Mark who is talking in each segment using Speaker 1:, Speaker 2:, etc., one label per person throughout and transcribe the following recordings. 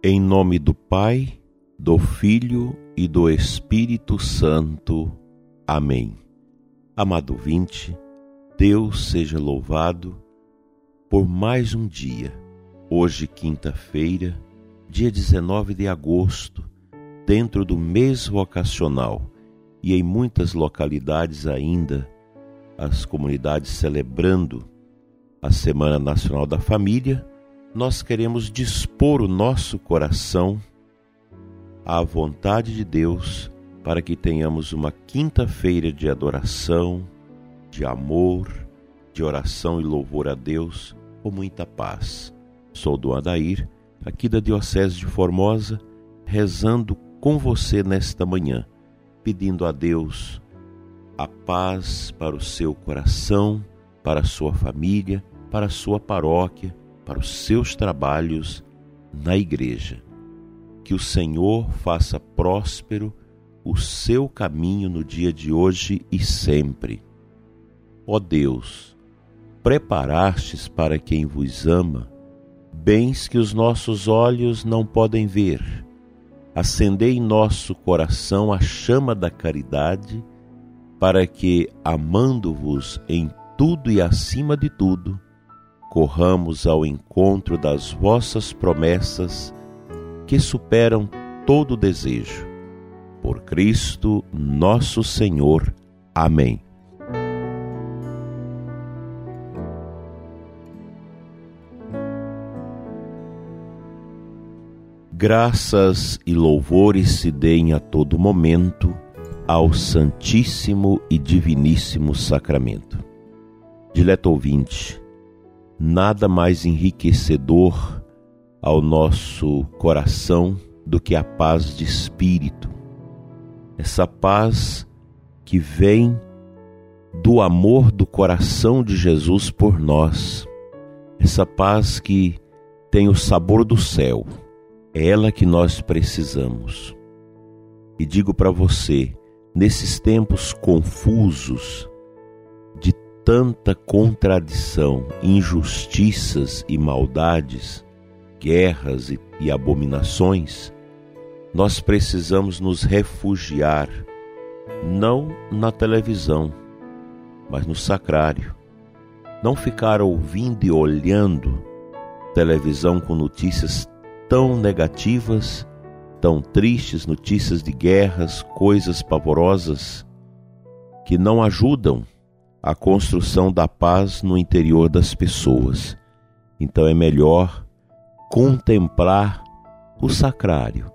Speaker 1: Em nome do Pai, do Filho e do Espírito Santo. Amém. Amado vinte, Deus seja louvado por mais um dia. Hoje, quinta-feira, dia 19 de agosto, dentro do mês vocacional e em muitas localidades ainda, as comunidades celebrando a Semana Nacional da Família nós queremos dispor o nosso coração à vontade de Deus para que tenhamos uma quinta-feira de adoração, de amor, de oração e louvor a Deus com muita paz. Sou do Adair, aqui da Diocese de Formosa, rezando com você nesta manhã, pedindo a Deus a paz para o seu coração, para a sua família, para a sua paróquia para os seus trabalhos na igreja. Que o Senhor faça próspero o seu caminho no dia de hoje e sempre. Ó Deus, preparastes para quem vos ama bens que os nossos olhos não podem ver. Acendei em nosso coração a chama da caridade, para que, amando-vos em tudo e acima de tudo, corramos ao encontro das vossas promessas que superam todo desejo. Por Cristo nosso Senhor. Amém. Graças e louvores se deem a todo momento ao Santíssimo e Diviníssimo Sacramento. Dileto ouvinte, nada mais enriquecedor ao nosso coração do que a paz de espírito. Essa paz que vem do amor do coração de Jesus por nós. Essa paz que tem o sabor do céu. É ela que nós precisamos. E digo para você, nesses tempos confusos, tanta contradição, injustiças e maldades, guerras e, e abominações, nós precisamos nos refugiar não na televisão, mas no sacrário. Não ficar ouvindo e olhando televisão com notícias tão negativas, tão tristes, notícias de guerras, coisas pavorosas que não ajudam a construção da paz no interior das pessoas. Então é melhor contemplar o sacrário,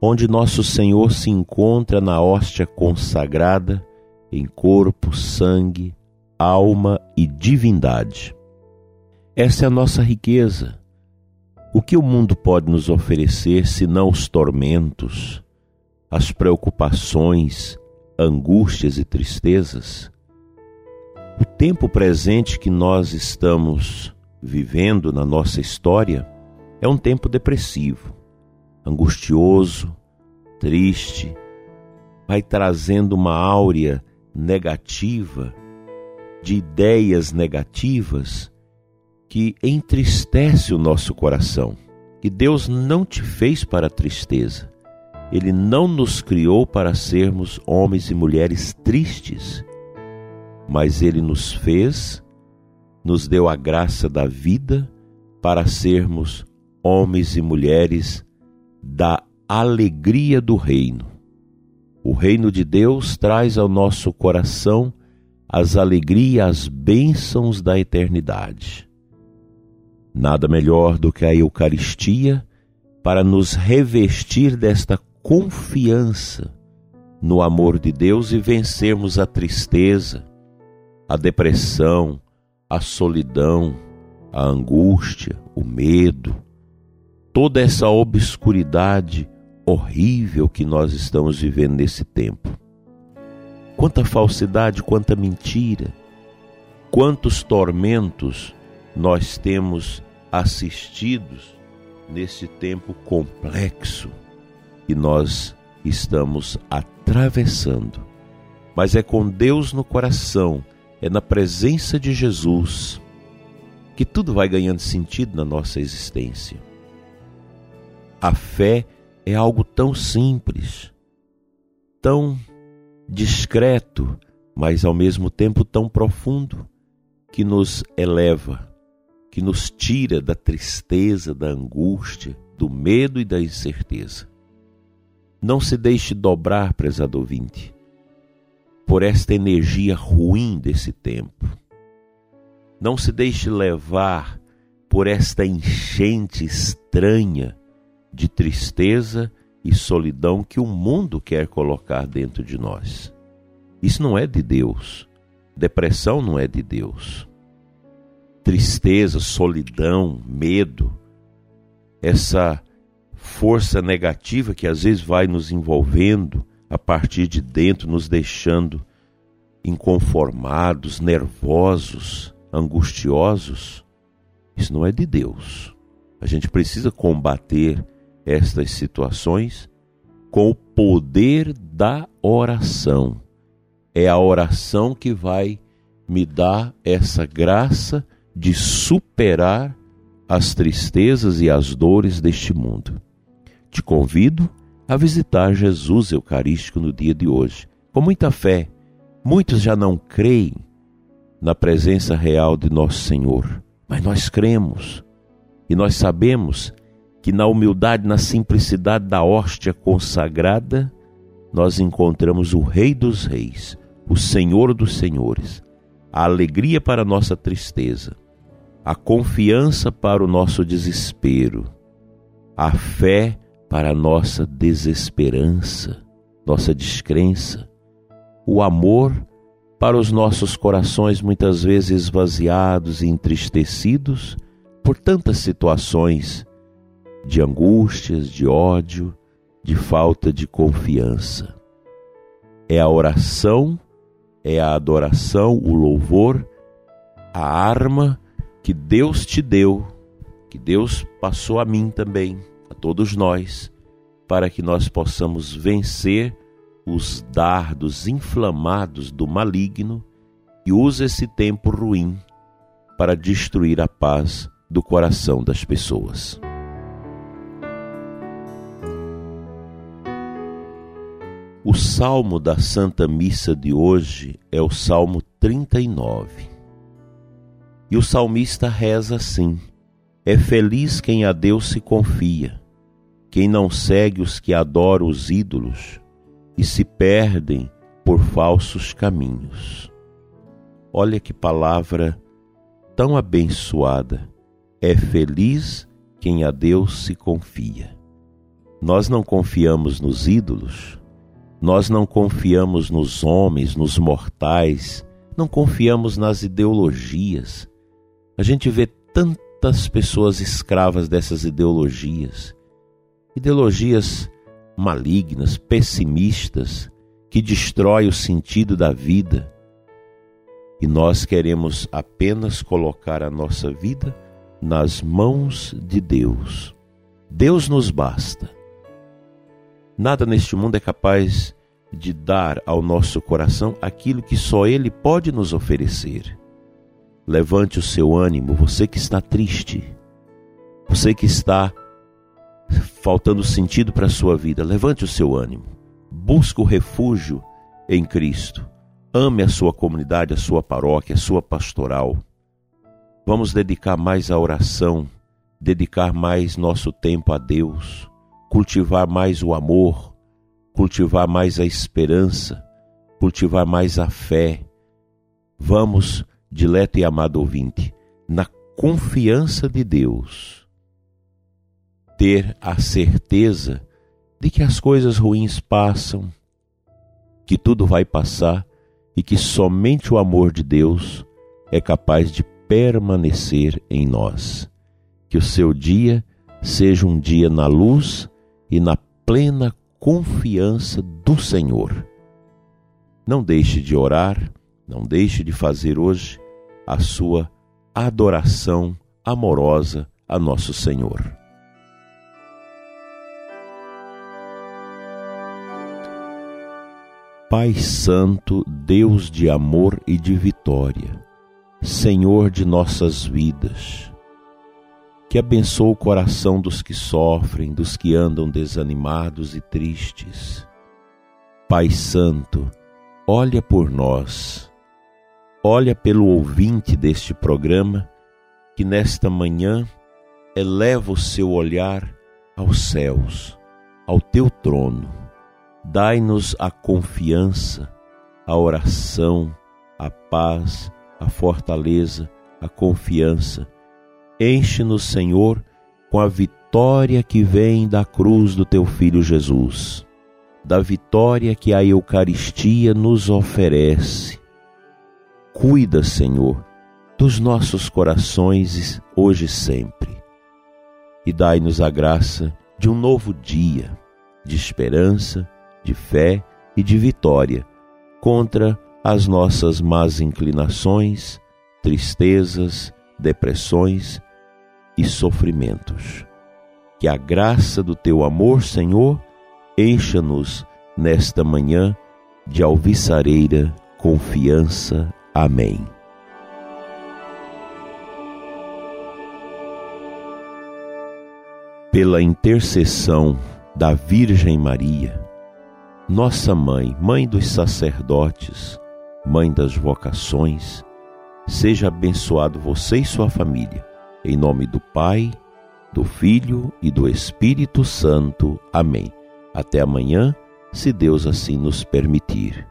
Speaker 1: onde nosso Senhor se encontra na hóstia consagrada em corpo, sangue, alma e divindade. Essa é a nossa riqueza. O que o mundo pode nos oferecer senão os tormentos, as preocupações, angústias e tristezas? O tempo presente que nós estamos vivendo na nossa história é um tempo depressivo, angustioso, triste, vai trazendo uma áurea negativa, de ideias negativas que entristece o nosso coração. Que Deus não te fez para a tristeza. Ele não nos criou para sermos homens e mulheres tristes mas Ele nos fez, nos deu a graça da vida para sermos homens e mulheres da alegria do reino. O reino de Deus traz ao nosso coração as alegrias, as bênçãos da eternidade. Nada melhor do que a Eucaristia para nos revestir desta confiança no amor de Deus e vencermos a tristeza, a depressão, a solidão, a angústia, o medo, toda essa obscuridade horrível que nós estamos vivendo nesse tempo. Quanta falsidade, quanta mentira, quantos tormentos nós temos assistidos nesse tempo complexo que nós estamos atravessando. Mas é com Deus no coração é na presença de Jesus que tudo vai ganhando sentido na nossa existência. A fé é algo tão simples, tão discreto, mas ao mesmo tempo tão profundo, que nos eleva, que nos tira da tristeza, da angústia, do medo e da incerteza. Não se deixe dobrar, prezado ouvinte, por esta energia ruim desse tempo. Não se deixe levar por esta enchente estranha de tristeza e solidão que o mundo quer colocar dentro de nós. Isso não é de Deus. Depressão não é de Deus. Tristeza, solidão, medo, essa força negativa que às vezes vai nos envolvendo a partir de dentro, nos deixando inconformados, nervosos, angustiosos, isso não é de Deus. A gente precisa combater estas situações com o poder da oração. É a oração que vai me dar essa graça de superar as tristezas e as dores deste mundo. Te convido a visitar Jesus Eucarístico no dia de hoje. Com muita fé, muitos já não creem na presença real de nosso Senhor, mas nós cremos e nós sabemos que na humildade, na simplicidade da hóstia consagrada, nós encontramos o Rei dos Reis, o Senhor dos Senhores, a alegria para a nossa tristeza, a confiança para o nosso desespero, a fé para a nossa desesperança, nossa descrença, o amor para os nossos corações muitas vezes esvaziados e entristecidos por tantas situações de angústias, de ódio, de falta de confiança. É a oração, é a adoração, o louvor, a arma que Deus te deu, que Deus passou a mim também, todos nós, para que nós possamos vencer os dardos inflamados do maligno e usa esse tempo ruim para destruir a paz do coração das pessoas. O salmo da Santa Missa de hoje é o Salmo 39. E o salmista reza assim: É feliz quem a Deus se confia, quem não segue os que adoram os ídolos e se perdem por falsos caminhos. Olha que palavra tão abençoada. É feliz quem a Deus se confia. Nós não confiamos nos ídolos, nós não confiamos nos homens, nos mortais, não confiamos nas ideologias. A gente vê tantas pessoas escravas dessas ideologias. Ideologias malignas, pessimistas, que destrói o sentido da vida. E nós queremos apenas colocar a nossa vida nas mãos de Deus. Deus nos basta. Nada neste mundo é capaz de dar ao nosso coração aquilo que só Ele pode nos oferecer. Levante o seu ânimo, você que está triste, você que está faltando sentido para a sua vida, levante o seu ânimo. Busque o refúgio em Cristo. Ame a sua comunidade, a sua paróquia, a sua pastoral. Vamos dedicar mais à oração, dedicar mais nosso tempo a Deus cultivar mais o amor, cultivar mais a esperança, cultivar mais a fé. Vamos, dileto e amado ouvinte, na confiança de Deus, ter a certeza de que as coisas ruins passam, que tudo vai passar e que somente o amor de Deus é capaz de permanecer em nós. Que o seu dia seja um dia na luz e na plena confiança do Senhor. Não deixe de orar, não deixe de fazer hoje a sua adoração amorosa a nosso Senhor. Pai Santo, Deus de amor e de vitória, Senhor de nossas vidas, que abençoa o coração dos que sofrem, dos que andam desanimados e tristes. Pai Santo, olha por nós, olha pelo ouvinte deste programa que nesta manhã eleva o seu olhar aos céus, ao teu trono. Dai-nos a confiança, a oração, a paz, a fortaleza, a confiança Enche-nos, Senhor, com a vitória que vem da cruz do teu filho Jesus, da vitória que a Eucaristia nos oferece. Cuida, Senhor, dos nossos corações hoje e sempre, e dai-nos a graça de um novo dia, de esperança, de fé e de vitória contra as nossas más inclinações, tristezas, depressões e sofrimentos. Que a graça do teu amor, Senhor, encha-nos nesta manhã de alviçareira confiança. Amém. Pela intercessão da Virgem Maria, nossa mãe, mãe dos sacerdotes, mãe das vocações, seja abençoado você e sua família em nome do Pai, do Filho e do Espírito Santo. Amém. Até amanhã, se Deus assim nos permitir.